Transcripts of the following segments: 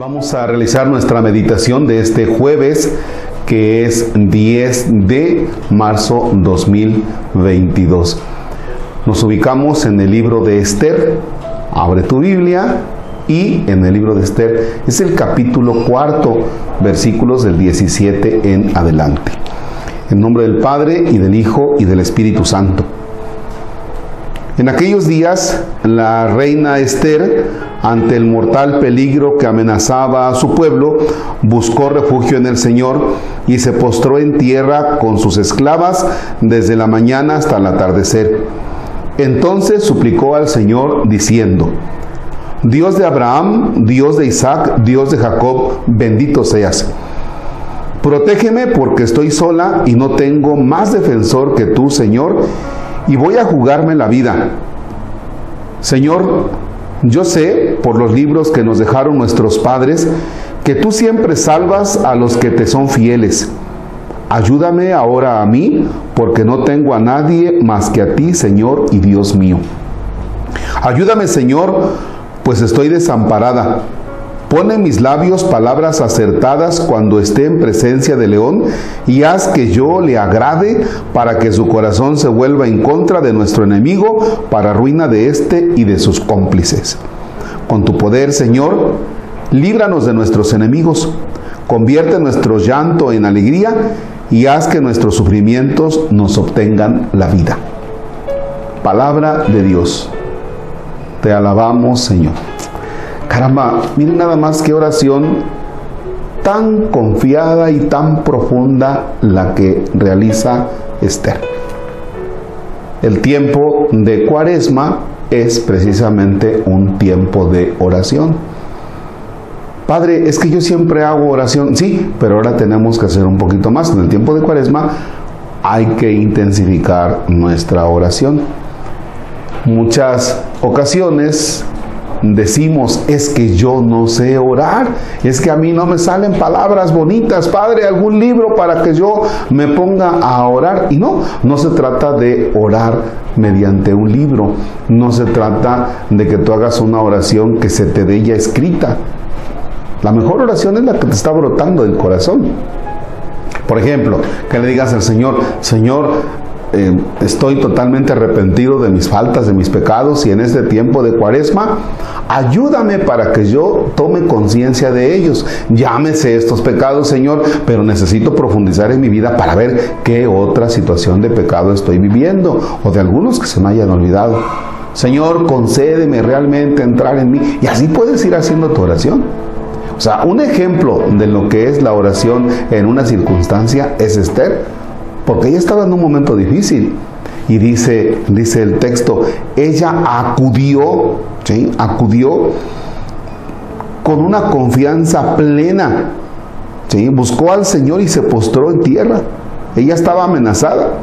Vamos a realizar nuestra meditación de este jueves, que es 10 de marzo 2022. Nos ubicamos en el libro de Esther. Abre tu Biblia y en el libro de Esther es el capítulo cuarto, versículos del 17 en adelante. En nombre del Padre y del Hijo y del Espíritu Santo. En aquellos días, la reina Esther, ante el mortal peligro que amenazaba a su pueblo, buscó refugio en el Señor y se postró en tierra con sus esclavas desde la mañana hasta el atardecer. Entonces suplicó al Señor diciendo, Dios de Abraham, Dios de Isaac, Dios de Jacob, bendito seas. Protégeme porque estoy sola y no tengo más defensor que tú, Señor, y voy a jugarme la vida. Señor, yo sé por los libros que nos dejaron nuestros padres que tú siempre salvas a los que te son fieles. Ayúdame ahora a mí, porque no tengo a nadie más que a ti, Señor y Dios mío. Ayúdame, Señor, pues estoy desamparada. Pone en mis labios palabras acertadas cuando esté en presencia de león y haz que yo le agrade para que su corazón se vuelva en contra de nuestro enemigo para ruina de éste y de sus cómplices. Con tu poder, Señor, líbranos de nuestros enemigos, convierte nuestro llanto en alegría y haz que nuestros sufrimientos nos obtengan la vida. Palabra de Dios. Te alabamos, Señor. Caramba, miren nada más que oración tan confiada y tan profunda la que realiza Esther. El tiempo de cuaresma es precisamente un tiempo de oración. Padre, es que yo siempre hago oración, sí, pero ahora tenemos que hacer un poquito más. En el tiempo de cuaresma hay que intensificar nuestra oración. Muchas ocasiones decimos, es que yo no sé orar, es que a mí no me salen palabras bonitas, Padre, algún libro para que yo me ponga a orar. Y no, no se trata de orar mediante un libro, no se trata de que tú hagas una oración que se te dé ya escrita. La mejor oración es la que te está brotando del corazón. Por ejemplo, que le digas al Señor, Señor, eh, estoy totalmente arrepentido de mis faltas, de mis pecados y en este tiempo de cuaresma, ayúdame para que yo tome conciencia de ellos. Llámese estos pecados, Señor, pero necesito profundizar en mi vida para ver qué otra situación de pecado estoy viviendo o de algunos que se me hayan olvidado. Señor, concédeme realmente entrar en mí y así puedes ir haciendo tu oración. O sea, un ejemplo de lo que es la oración en una circunstancia es Esther porque ella estaba en un momento difícil. Y dice, dice el texto, ella acudió, ¿sí? acudió con una confianza plena. ¿sí? Buscó al Señor y se postró en tierra. Ella estaba amenazada.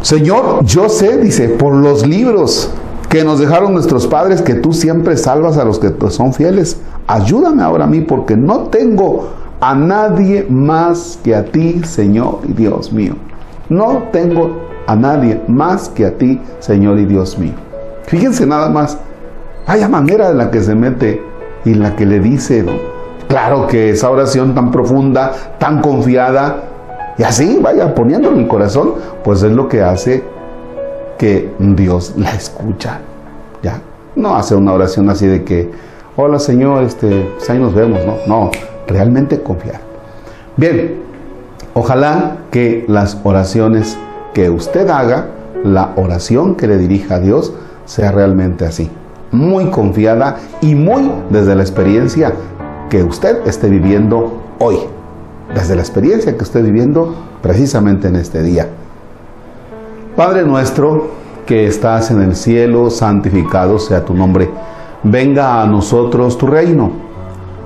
Señor, yo sé, dice, por los libros que nos dejaron nuestros padres, que tú siempre salvas a los que son fieles. Ayúdame ahora a mí porque no tengo a nadie más que a ti, Señor y Dios mío. No tengo a nadie más que a ti, Señor y Dios mío. Fíjense nada más, vaya manera de la que se mete y la que le dice, claro que esa oración tan profunda, tan confiada, y así vaya poniendo en el corazón, pues es lo que hace que Dios la escucha. ¿Ya? No hace una oración así de que, hola Señor, este, pues ahí nos vemos, no, no, realmente confiar. Bien, ojalá que las oraciones que usted haga, la oración que le dirija a Dios, sea realmente así, muy confiada y muy desde la experiencia que usted esté viviendo hoy, desde la experiencia que esté viviendo precisamente en este día. Padre nuestro que estás en el cielo, santificado sea tu nombre. Venga a nosotros tu reino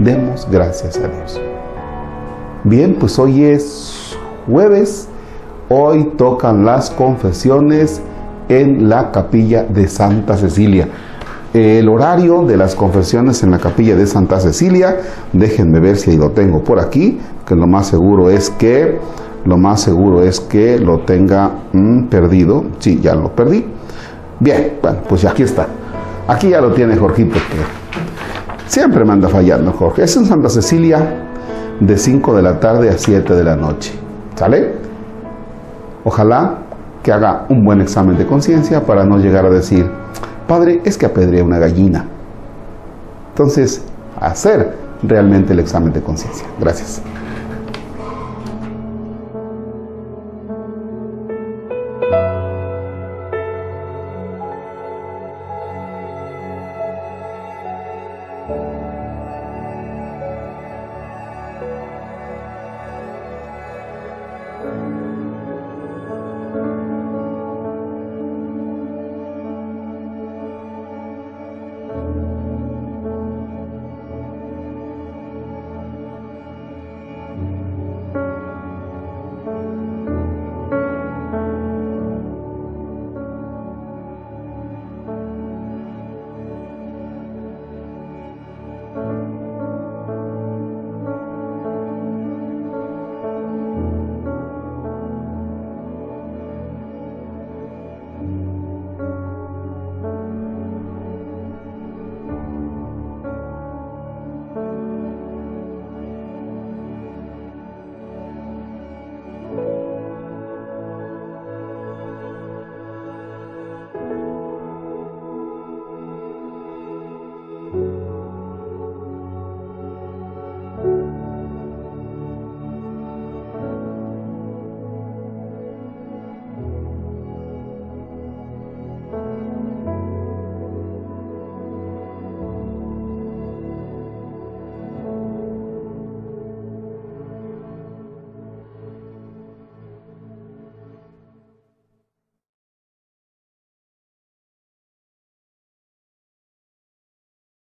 Demos gracias a Dios. Bien, pues hoy es jueves, hoy tocan las confesiones en la capilla de Santa Cecilia. El horario de las confesiones en la capilla de Santa Cecilia, déjenme ver si lo tengo por aquí, que lo más seguro es que lo más seguro es que lo tenga mm, perdido. Sí, ya lo perdí. Bien, bueno, pues aquí está. Aquí ya lo tiene Jorgito, siempre me anda fallando Jorge. Es en Santa Cecilia de 5 de la tarde a 7 de la noche. ¿Sale? Ojalá que haga un buen examen de conciencia para no llegar a decir, padre, es que apedreé una gallina. Entonces, hacer realmente el examen de conciencia. Gracias.